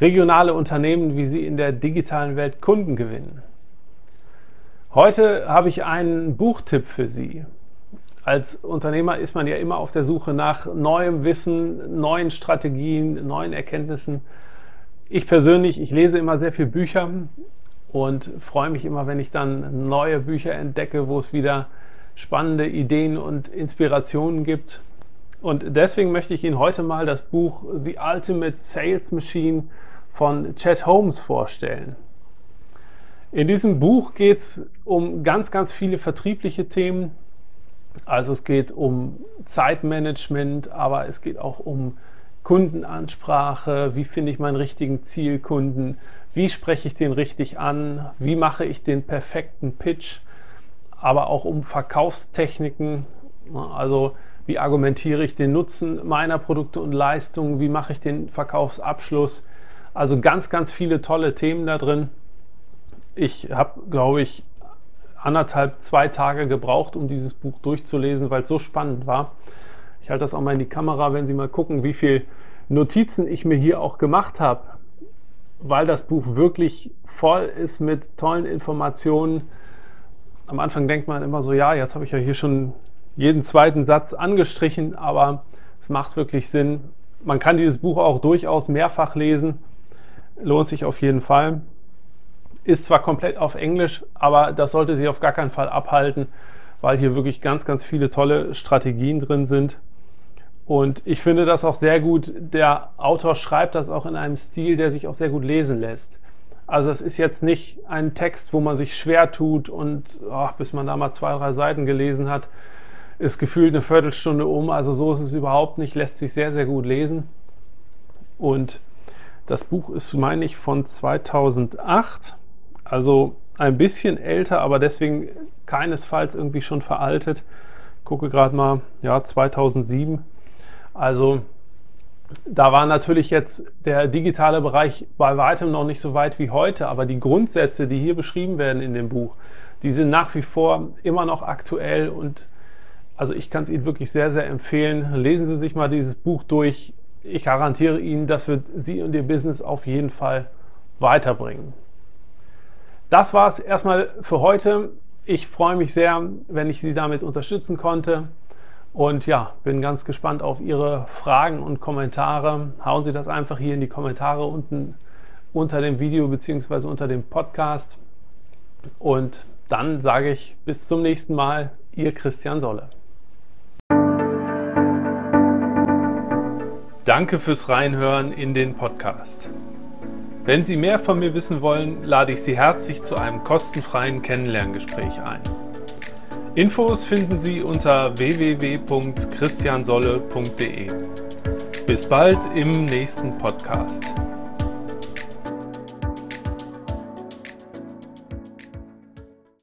regionale Unternehmen, wie sie in der digitalen Welt Kunden gewinnen. Heute habe ich einen Buchtipp für Sie. Als Unternehmer ist man ja immer auf der Suche nach neuem Wissen, neuen Strategien, neuen Erkenntnissen. Ich persönlich, ich lese immer sehr viele Bücher und freue mich immer, wenn ich dann neue Bücher entdecke, wo es wieder spannende Ideen und Inspirationen gibt. Und deswegen möchte ich Ihnen heute mal das Buch The Ultimate Sales Machine von Chet Holmes vorstellen. In diesem Buch geht es um ganz, ganz viele vertriebliche Themen. Also es geht um Zeitmanagement, aber es geht auch um Kundenansprache, wie finde ich meinen richtigen Zielkunden, wie spreche ich den richtig an, wie mache ich den perfekten Pitch, aber auch um Verkaufstechniken, also wie argumentiere ich den Nutzen meiner Produkte und Leistungen, wie mache ich den Verkaufsabschluss. Also ganz, ganz viele tolle Themen da drin. Ich habe, glaube ich, anderthalb, zwei Tage gebraucht, um dieses Buch durchzulesen, weil es so spannend war. Ich halte das auch mal in die Kamera, wenn Sie mal gucken, wie viele Notizen ich mir hier auch gemacht habe, weil das Buch wirklich voll ist mit tollen Informationen. Am Anfang denkt man immer so, ja, jetzt habe ich ja hier schon jeden zweiten Satz angestrichen, aber es macht wirklich Sinn. Man kann dieses Buch auch durchaus mehrfach lesen. Lohnt sich auf jeden Fall. Ist zwar komplett auf Englisch, aber das sollte Sie auf gar keinen Fall abhalten, weil hier wirklich ganz, ganz viele tolle Strategien drin sind. Und ich finde das auch sehr gut. Der Autor schreibt das auch in einem Stil, der sich auch sehr gut lesen lässt. Also es ist jetzt nicht ein Text, wo man sich schwer tut und oh, bis man da mal zwei, drei Seiten gelesen hat, ist gefühlt eine Viertelstunde um. Also so ist es überhaupt nicht, lässt sich sehr, sehr gut lesen. Und das Buch ist, meine ich, von 2008, also ein bisschen älter, aber deswegen keinesfalls irgendwie schon veraltet. Gucke gerade mal, ja, 2007. Also da war natürlich jetzt der digitale Bereich bei weitem noch nicht so weit wie heute, aber die Grundsätze, die hier beschrieben werden in dem Buch, die sind nach wie vor immer noch aktuell und also ich kann es Ihnen wirklich sehr, sehr empfehlen. Lesen Sie sich mal dieses Buch durch. Ich garantiere Ihnen, das wird Sie und Ihr Business auf jeden Fall weiterbringen. Das war es erstmal für heute. Ich freue mich sehr, wenn ich Sie damit unterstützen konnte. Und ja, bin ganz gespannt auf Ihre Fragen und Kommentare. Hauen Sie das einfach hier in die Kommentare unten unter dem Video bzw. unter dem Podcast. Und dann sage ich bis zum nächsten Mal, Ihr Christian Solle. Danke fürs Reinhören in den Podcast. Wenn Sie mehr von mir wissen wollen, lade ich Sie herzlich zu einem kostenfreien Kennenlerngespräch ein. Infos finden Sie unter www.christiansolle.de. Bis bald im nächsten Podcast.